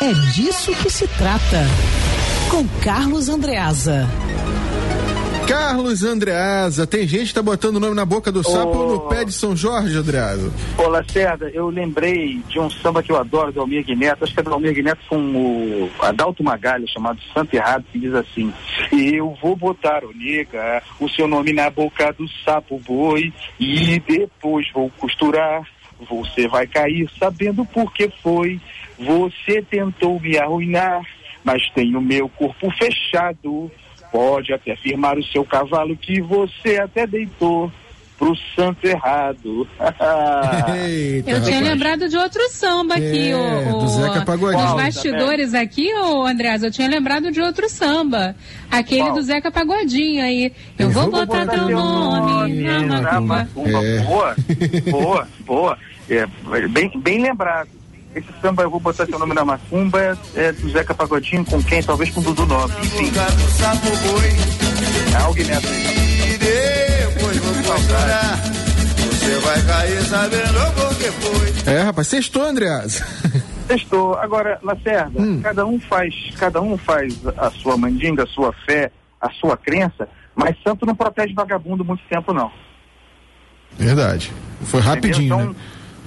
É disso que se trata. Com Carlos Andreasa. Carlos Andreasa, tem gente que tá botando o nome na boca do sapo oh. no pé de São Jorge, Andreasa. Ô, Lacerda, eu lembrei de um samba que eu adoro, do Almir Guineto, acho que é do Almir Guineto com o Adalto Magalha, chamado Santo Errado, que diz assim, eu vou botar, o nega, o seu nome na boca do sapo boi e depois vou costurar, você vai cair sabendo por que foi, você tentou me arruinar, mas tem o meu corpo fechado, Pode até afirmar o seu cavalo que você até deitou pro santo errado. Eita, eu tinha rapaz. lembrado de outro samba aqui, é, o, o, do Zeca Pagodinho. Os bastidores aqui, ô Andreas, eu tinha lembrado de outro samba. Aquele Qual? do Zeca Pagodinho aí. Eu, eu vou, botar, botar teu nome, nome na macumba. É. Boa, boa, boa. É, bem, bem lembrado. Esse samba, eu vou botar seu nome na macumba, é do Zeca Pagodinho, com quem? Talvez com o Dudu Nobre. Enfim. É alguém nessa aí. E depois vou. Você vai cair sabendo o que foi. É, rapaz, sextou, Andreas. Sextou. Agora, Lacerda, hum. cada um faz, cada um faz a sua mandinga, a sua fé, a sua crença, mas santo não protege vagabundo muito tempo, não. Verdade. Foi rapidinho, então, né?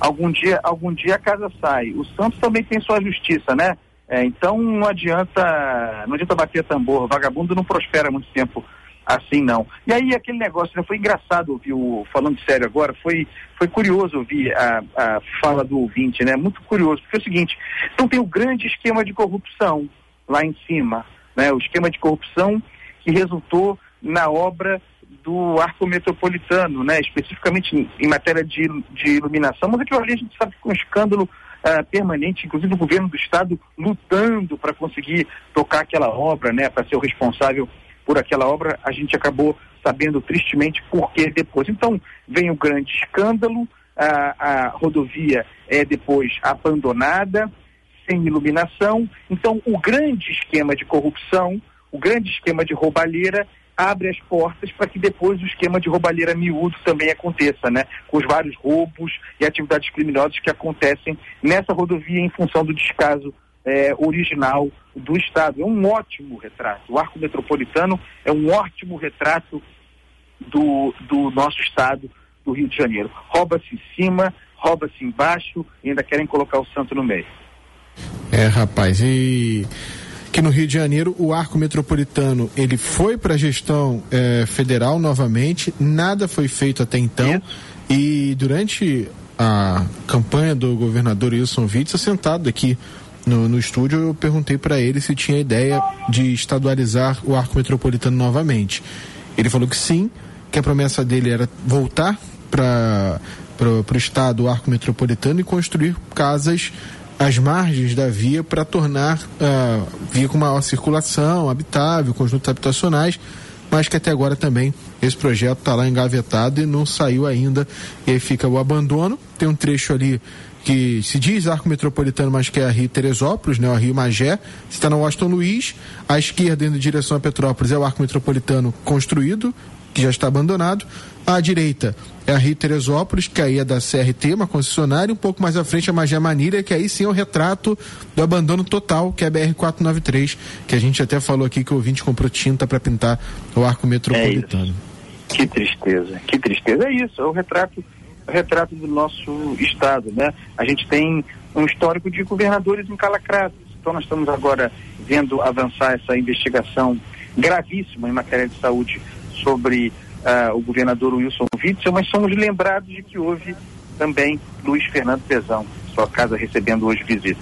Algum dia, algum dia a casa sai. O Santos também tem sua justiça, né? É, então não adianta, não adianta bater tambor. Vagabundo não prospera muito tempo assim não. E aí aquele negócio, né, foi engraçado ouvir o, falando sério agora, foi, foi curioso ouvir a, a fala do ouvinte, né? Muito curioso, porque é o seguinte, então tem o grande esquema de corrupção lá em cima, né? O esquema de corrupção que resultou na obra do arco metropolitano, né, especificamente em, matéria de, de, iluminação, mas aquilo ali a gente sabe que um escândalo uh, permanente, inclusive o governo do estado lutando para conseguir tocar aquela obra, né, para ser o responsável por aquela obra, a gente acabou sabendo tristemente por que depois. Então, vem o grande escândalo, a, a rodovia é depois abandonada, sem iluminação. Então, o grande esquema de corrupção, o grande esquema de roubalheira abre as portas para que depois o esquema de roubalheira miúdo também aconteça, né? Com os vários roubos e atividades criminosas que acontecem nessa rodovia em função do descaso é, original do Estado. É um ótimo retrato. O arco metropolitano é um ótimo retrato do, do nosso Estado, do Rio de Janeiro. Rouba-se em cima, rouba-se embaixo e ainda querem colocar o santo no meio. É, rapaz, e que no Rio de Janeiro o arco metropolitano ele foi para a gestão eh, federal novamente, nada foi feito até então e durante a campanha do governador Wilson Witzel sentado aqui no, no estúdio eu perguntei para ele se tinha ideia de estadualizar o arco metropolitano novamente. Ele falou que sim, que a promessa dele era voltar para o estado o arco metropolitano e construir casas as margens da via para tornar a uh, via com maior circulação, habitável, conjuntos habitacionais, mas que até agora também esse projeto está lá engavetado e não saiu ainda. E aí fica o abandono. Tem um trecho ali que se diz arco metropolitano, mas que é a Rio Teresópolis, né, o Rio Magé, está na Washington Luiz, à esquerda indo em direção a Petrópolis é o arco metropolitano construído, que já está abandonado, à direita é a Rio Teresópolis, que aí é da CRT, uma concessionária, um pouco mais à frente a Magia Manilha, que aí sim é o retrato do abandono total, que é a BR-493, que a gente até falou aqui que o ouvinte comprou tinta para pintar o arco metropolitano. É que tristeza, que tristeza. É isso, é o retrato, o retrato do nosso estado, né? A gente tem um histórico de governadores encalacrados. Então nós estamos agora vendo avançar essa investigação gravíssima em matéria de saúde sobre uh, o governador Wilson Witzel, mas somos lembrados de que houve também Luiz Fernando Pezão, sua casa recebendo hoje visita.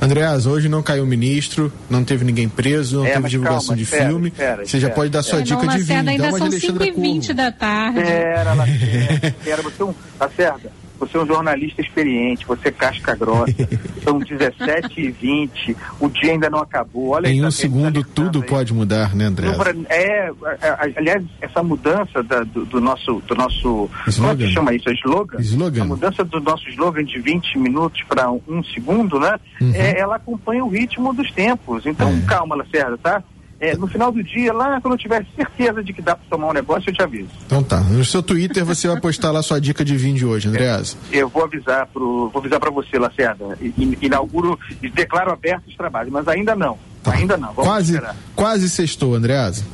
Andreas, hoje não caiu ministro, não teve ninguém preso, não é, teve divulgação calma, de espera, filme. Espera, Você espera, já pode dar sua dica de vinho. Ainda são 5 e 20 da tarde. Espera, Lacerda. espera, você é um, Lacerda, você é um jornalista experiente, você é casca grossa. São 17 e 20, o dia ainda não acabou. Olha em um segundo tudo aí. pode mudar, né, André? É, é, aliás, essa mudança da, do, do, nosso, do nosso, slogan. como se chama isso? Slogan? slogan. A mudança do nosso slogan de 20 minutos para um, um, segundo, né? Uhum. É, ela acompanha o ritmo dos tempos. Então, é. calma, Lacerda, tá? É, no final do dia, lá quando eu tiver certeza de que dá para tomar um negócio, eu te aviso. Então tá. No seu Twitter você vai postar lá sua dica de vinho de hoje, Andreas. É, eu vou avisar pro, vou avisar para você, Lacerda. Inauguro e declaro aberto os trabalhos, mas ainda não. Tá. Ainda não. Vamos quase, esperar. quase sextou, Andreasa.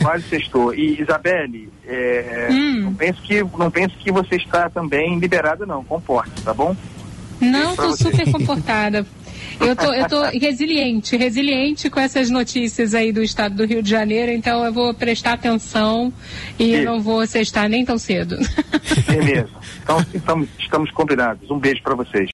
Quase sextou. E Isabelle, é, hum. não pense que não pense que você está também liberada, não. Comporte, tá bom? Não, estou super comportada. Eu tô, eu tô resiliente, resiliente com essas notícias aí do estado do Rio de Janeiro, então eu vou prestar atenção e Isso. não vou sextar nem tão cedo. Beleza. Então estamos, estamos combinados. Um beijo para vocês.